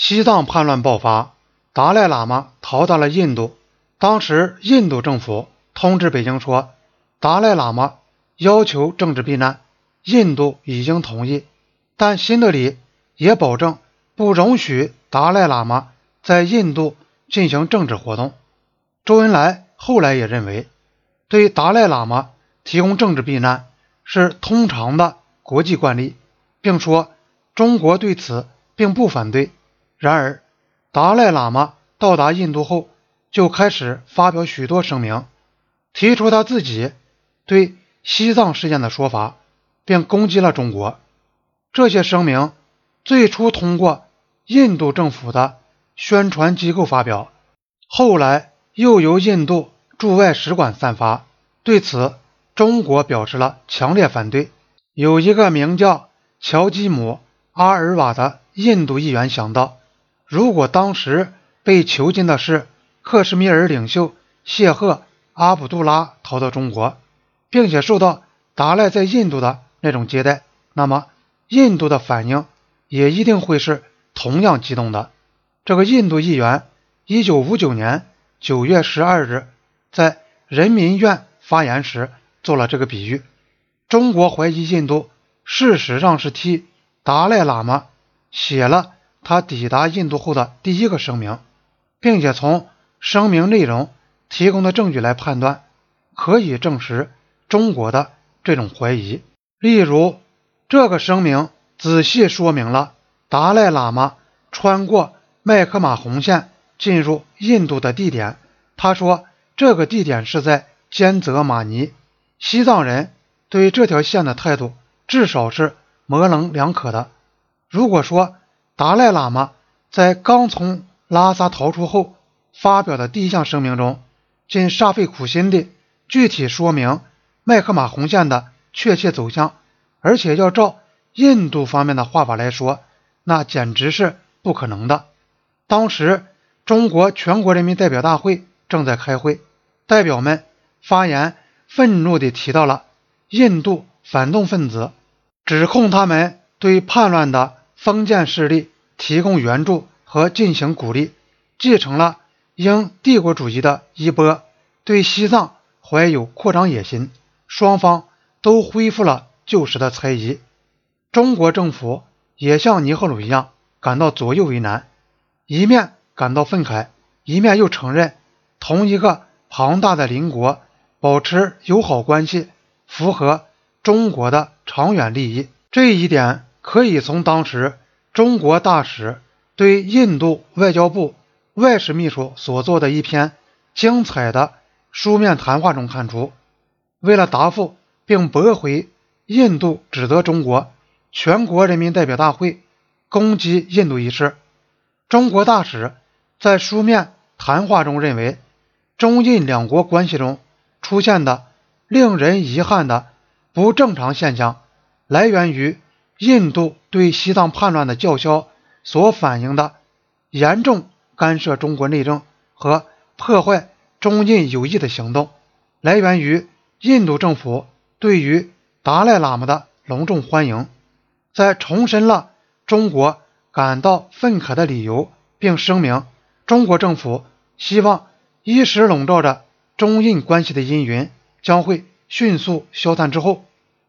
西藏叛乱爆发，达赖喇嘛逃到了印度。当时印度政府通知北京说，达赖喇嘛要求政治避难，印度已经同意，但新德里也保证不容许达赖喇嘛在印度进行政治活动。周恩来后来也认为，对达赖喇嘛提供政治避难是通常的国际惯例，并说中国对此并不反对。然而，达赖喇嘛到达印度后，就开始发表许多声明，提出他自己对西藏事件的说法，并攻击了中国。这些声明最初通过印度政府的宣传机构发表，后来又由印度驻外使馆散发。对此，中国表示了强烈反对。有一个名叫乔基姆·阿尔瓦的印度议员想到。如果当时被囚禁的是克什米尔领袖谢赫·阿卜杜拉逃到中国，并且受到达赖在印度的那种接待，那么印度的反应也一定会是同样激动的。这个印度议员一九五九年九月十二日在人民院发言时做了这个比喻：中国怀疑印度事实上是替达赖喇嘛写了。他抵达印度后的第一个声明，并且从声明内容提供的证据来判断，可以证实中国的这种怀疑。例如，这个声明仔细说明了达赖喇嘛穿过麦克马洪线进入印度的地点。他说，这个地点是在兼泽马尼。西藏人对这条线的态度至少是模棱两可的。如果说，达赖喇嘛在刚从拉萨逃出后发表的第一项声明中，仅煞费苦心地具体说明麦克马洪线的确切走向，而且要照印度方面的画法来说，那简直是不可能的。当时中国全国人民代表大会正在开会，代表们发言，愤怒地提到了印度反动分子，指控他们对叛乱的。封建势力提供援助和进行鼓励，继承了英帝国主义的衣钵，对西藏怀有扩张野心。双方都恢复了旧时的猜疑。中国政府也像尼赫鲁一样感到左右为难，一面感到愤慨，一面又承认同一个庞大的邻国保持友好关系符合中国的长远利益。这一点。可以从当时中国大使对印度外交部外事秘书所做的一篇精彩的书面谈话中看出。为了答复并驳回印度指责中国全国人民代表大会攻击印度一事，中国大使在书面谈话中认为，中印两国关系中出现的令人遗憾的不正常现象，来源于。印度对西藏叛乱的叫嚣所反映的严重干涉中国内政和破坏中印友谊的行动，来源于印度政府对于达赖喇嘛的隆重欢迎，在重申了中国感到愤慨的理由，并声明中国政府希望一时笼罩着中印关系的阴云将会迅速消散之后，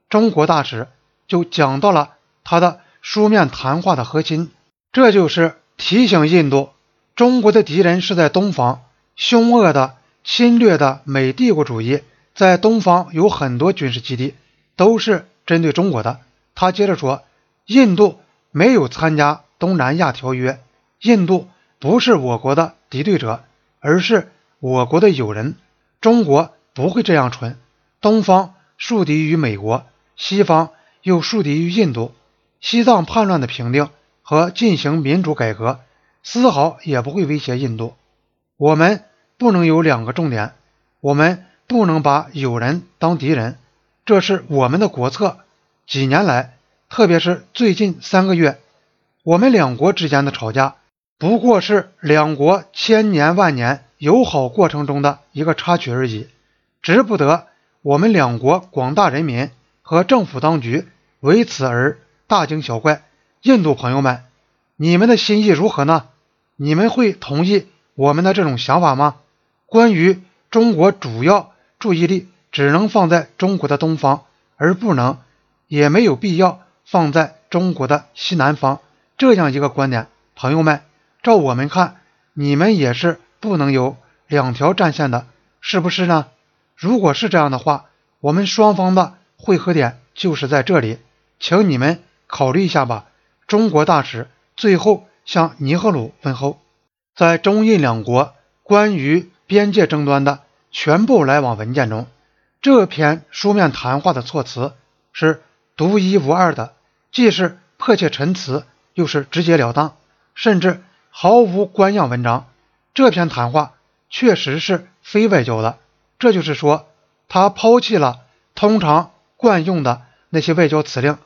中国大使就讲到了。他的书面谈话的核心，这就是提醒印度，中国的敌人是在东方，凶恶的侵略的美帝国主义在东方有很多军事基地，都是针对中国的。他接着说，印度没有参加东南亚条约，印度不是我国的敌对者，而是我国的友人。中国不会这样蠢，东方树敌于美国，西方又树敌于印度。西藏叛乱的平定和进行民主改革，丝毫也不会威胁印度。我们不能有两个重点，我们不能把友人当敌人，这是我们的国策。几年来，特别是最近三个月，我们两国之间的吵架，不过是两国千年万年友好过程中的一个插曲而已，值不得我们两国广大人民和政府当局为此而。大惊小怪，印度朋友们，你们的心意如何呢？你们会同意我们的这种想法吗？关于中国主要注意力只能放在中国的东方，而不能，也没有必要放在中国的西南方这样一个观点，朋友们，照我们看，你们也是不能有两条战线的，是不是呢？如果是这样的话，我们双方的汇合点就是在这里，请你们考虑一下吧。中国大使最后向尼赫鲁问候，在中印两国关于边界争端的全部来往文件中，这篇书面谈话的措辞是独一无二的，既是迫切陈词，又是直截了当，甚至毫无官样文章。这篇谈话确实是非外交的，这就是说，他抛弃了。通常惯用的那些外交辞令，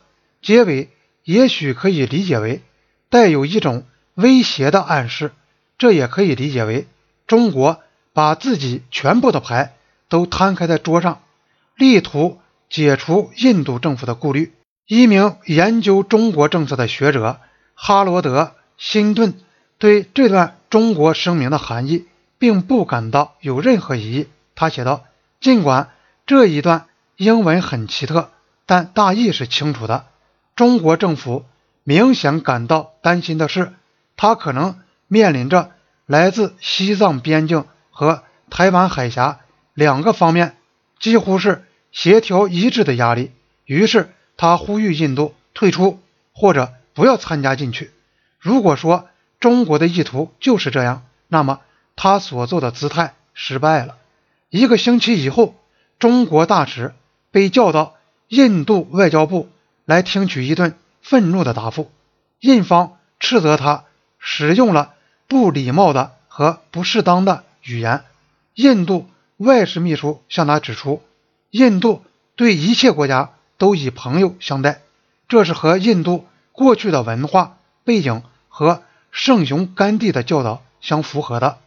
结尾也许可以理解为带有一种威胁的暗示，这也可以理解为中国把自己全部的牌都摊开在桌上，力图解除印度政府的顾虑。一名研究中国政策的学者哈罗德·辛顿对这段中国声明的含义并不感到有任何疑义。他写道：“尽管这一段。”英文很奇特，但大意是清楚的。中国政府明显感到担心的是，他可能面临着来自西藏边境和台湾海峡两个方面几乎是协调一致的压力。于是，他呼吁印度退出或者不要参加进去。如果说中国的意图就是这样，那么他所做的姿态失败了。一个星期以后，中国大使。被叫到印度外交部来听取一顿愤怒的答复，印方斥责他使用了不礼貌的和不适当的语言。印度外事秘书向他指出，印度对一切国家都以朋友相待，这是和印度过去的文化背景和圣雄甘地的教导相符合的。